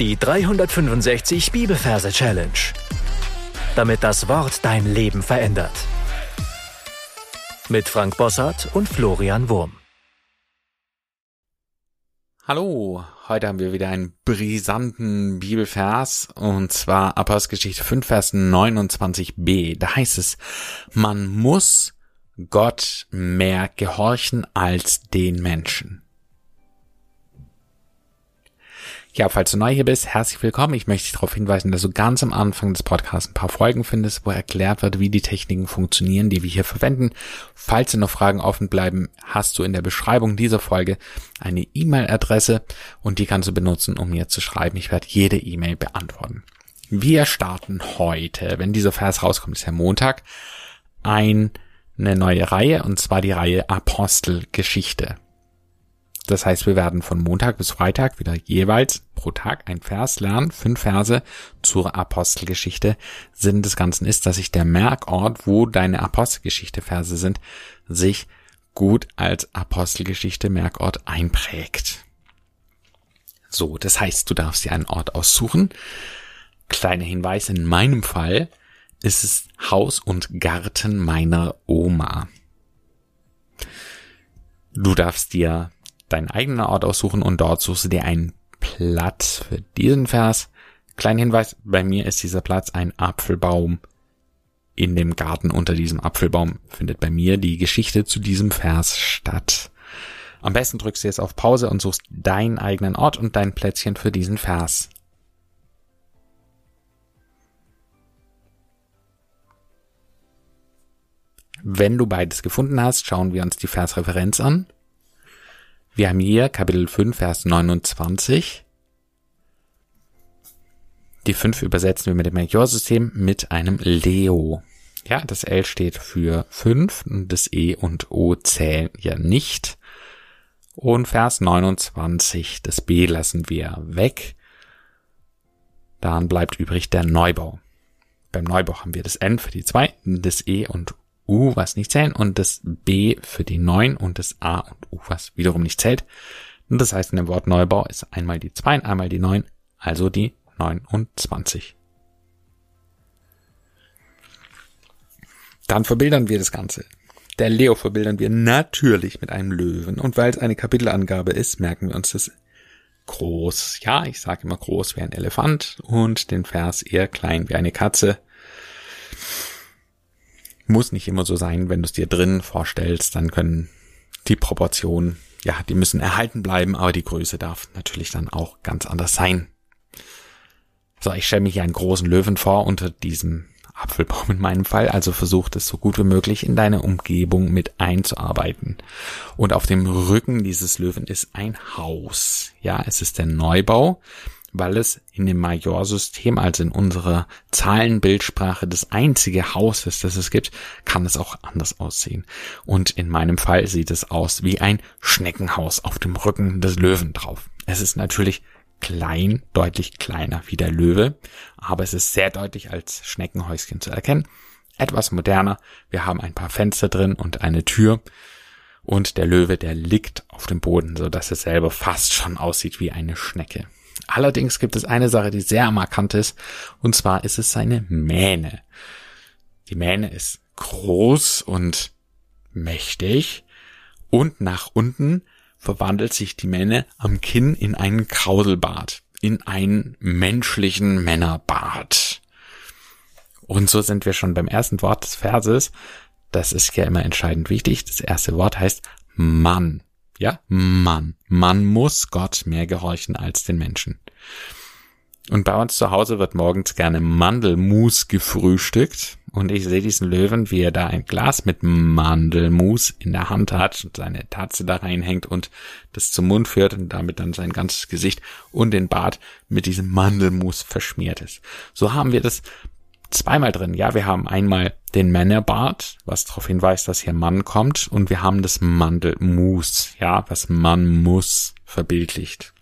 Die 365 Bibelverse Challenge. Damit das Wort dein Leben verändert. Mit Frank Bossart und Florian Wurm. Hallo, heute haben wir wieder einen brisanten Bibelvers und zwar Apostelgeschichte 5 Vers 29b. Da heißt es, man muss Gott mehr gehorchen als den Menschen. Ja, falls du neu hier bist, herzlich willkommen. Ich möchte dich darauf hinweisen, dass du ganz am Anfang des Podcasts ein paar Folgen findest, wo erklärt wird, wie die Techniken funktionieren, die wir hier verwenden. Falls dir noch Fragen offen bleiben, hast du in der Beschreibung dieser Folge eine E-Mail-Adresse und die kannst du benutzen, um mir zu schreiben. Ich werde jede E-Mail beantworten. Wir starten heute, wenn dieser Vers rauskommt, ist ja Montag, eine neue Reihe und zwar die Reihe Apostelgeschichte. Das heißt, wir werden von Montag bis Freitag wieder jeweils pro Tag ein Vers lernen. Fünf Verse zur Apostelgeschichte. Sinn des Ganzen ist, dass sich der Merkort, wo deine Apostelgeschichte Verse sind, sich gut als Apostelgeschichte Merkort einprägt. So, das heißt, du darfst dir einen Ort aussuchen. Kleiner Hinweis, in meinem Fall ist es Haus und Garten meiner Oma. Du darfst dir deinen eigenen Ort aussuchen und dort suchst du dir einen Platz für diesen Vers. Kleiner Hinweis, bei mir ist dieser Platz ein Apfelbaum. In dem Garten unter diesem Apfelbaum findet bei mir die Geschichte zu diesem Vers statt. Am besten drückst du jetzt auf Pause und suchst deinen eigenen Ort und dein Plätzchen für diesen Vers. Wenn du beides gefunden hast, schauen wir uns die Versreferenz an. Wir haben hier Kapitel 5, Vers 29. Die 5 übersetzen wir mit dem Melchior-System mit einem Leo. Ja, das L steht für 5 und das E und O zählen ja nicht. Und Vers 29, das B lassen wir weg. Dann bleibt übrig der Neubau. Beim Neubau haben wir das N für die 2, das E und U, was nicht zählen, und das B für die 9 und das A und U, was wiederum nicht zählt. Und das heißt, in dem Wort Neubau ist einmal die 2 und einmal die 9, also die 29. Dann verbildern wir das Ganze. Der Leo verbildern wir natürlich mit einem Löwen. Und weil es eine Kapitelangabe ist, merken wir uns das groß. Ja, ich sage immer groß wie ein Elefant und den Vers eher klein wie eine Katze. Muss nicht immer so sein, wenn du es dir drin vorstellst, dann können die Proportionen, ja, die müssen erhalten bleiben, aber die Größe darf natürlich dann auch ganz anders sein. So, ich stelle mir hier einen großen Löwen vor unter diesem Apfelbaum in meinem Fall, also versucht es so gut wie möglich in deine Umgebung mit einzuarbeiten. Und auf dem Rücken dieses Löwen ist ein Haus. Ja, es ist der Neubau weil es in dem Majorsystem, also in unserer Zahlenbildsprache, das einzige Haus ist, das es gibt, kann es auch anders aussehen. Und in meinem Fall sieht es aus wie ein Schneckenhaus auf dem Rücken des Löwen drauf. Es ist natürlich klein, deutlich kleiner wie der Löwe, aber es ist sehr deutlich als Schneckenhäuschen zu erkennen. Etwas moderner. Wir haben ein paar Fenster drin und eine Tür. Und der Löwe, der liegt auf dem Boden, so dass es selber fast schon aussieht wie eine Schnecke. Allerdings gibt es eine Sache, die sehr markant ist, und zwar ist es seine Mähne. Die Mähne ist groß und mächtig und nach unten verwandelt sich die Mähne am Kinn in einen Krauselbart, in einen menschlichen Männerbart. Und so sind wir schon beim ersten Wort des Verses. Das ist ja immer entscheidend wichtig. Das erste Wort heißt Mann. Ja, Mann. Man muss Gott mehr gehorchen als den Menschen. Und bei uns zu Hause wird morgens gerne Mandelmus gefrühstückt. Und ich sehe diesen Löwen, wie er da ein Glas mit Mandelmus in der Hand hat und seine Tatze da reinhängt und das zum Mund führt und damit dann sein ganzes Gesicht und den Bart mit diesem Mandelmus verschmiert ist. So haben wir das zweimal drin. Ja, wir haben einmal den Männerbart, was darauf hinweist, dass hier Mann kommt, und wir haben das Mandelmus, ja, was man muss verbildlicht.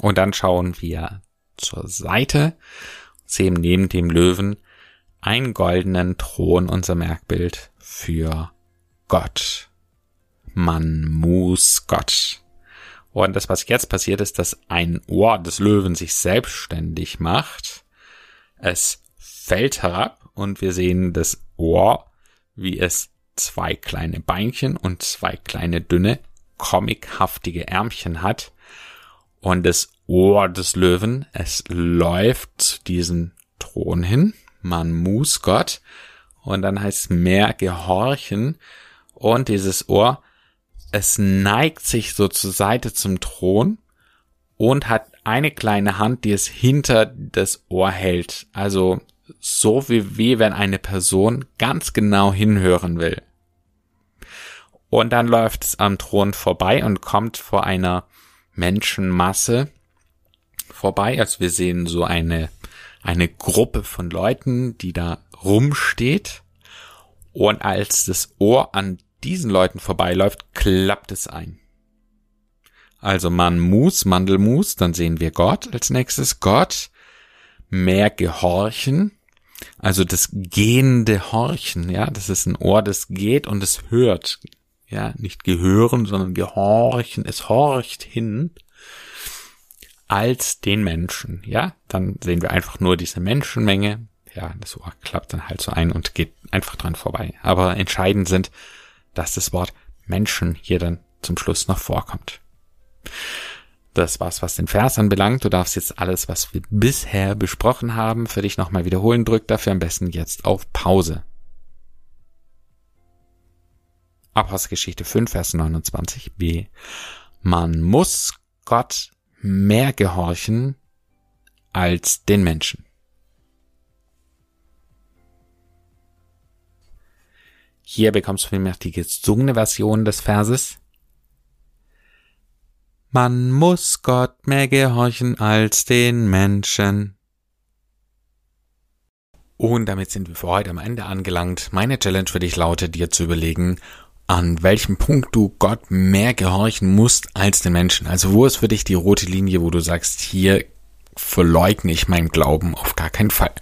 Und dann schauen wir zur Seite, sehen neben dem Löwen einen goldenen Thron, unser Merkbild für Gott. Man muss Gott. Und das, was jetzt passiert, ist, dass ein Ohr des Löwen sich selbstständig macht. Es fällt herab und wir sehen das Ohr, wie es zwei kleine Beinchen und zwei kleine dünne, comichaftige Ärmchen hat. Und das Ohr des Löwen, es läuft zu diesem Thron hin. Man muss Gott. Und dann heißt es mehr gehorchen. Und dieses Ohr es neigt sich so zur Seite zum Thron und hat eine kleine Hand, die es hinter das Ohr hält. Also so wie, wie wenn eine Person ganz genau hinhören will. Und dann läuft es am Thron vorbei und kommt vor einer Menschenmasse vorbei. Also wir sehen so eine, eine Gruppe von Leuten, die da rumsteht. Und als das Ohr an diesen Leuten vorbeiläuft, klappt es ein. Also man muss, Mandelmus, dann sehen wir Gott als nächstes. Gott, mehr gehorchen, also das gehende Horchen, ja, das ist ein Ohr, das geht und es hört. Ja, nicht gehören, sondern gehorchen, es horcht hin als den Menschen, ja. Dann sehen wir einfach nur diese Menschenmenge. Ja, das Ohr klappt dann halt so ein und geht einfach dran vorbei. Aber entscheidend sind dass das Wort Menschen hier dann zum Schluss noch vorkommt. Das war's, was den Vers anbelangt. Du darfst jetzt alles, was wir bisher besprochen haben, für dich nochmal wiederholen. Drück dafür am besten jetzt auf Pause. Apostelgeschichte 5, Vers 29b. Man muss Gott mehr gehorchen als den Menschen. Hier bekommst du vielmehr die gesungene Version des Verses. Man muss Gott mehr gehorchen als den Menschen. Und damit sind wir für heute am Ende angelangt. Meine Challenge für dich lautet, dir zu überlegen, an welchem Punkt du Gott mehr gehorchen musst als den Menschen. Also wo ist für dich die rote Linie, wo du sagst, hier verleugne ich meinen Glauben auf gar keinen Fall.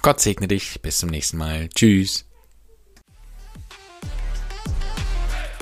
Gott segne dich. Bis zum nächsten Mal. Tschüss.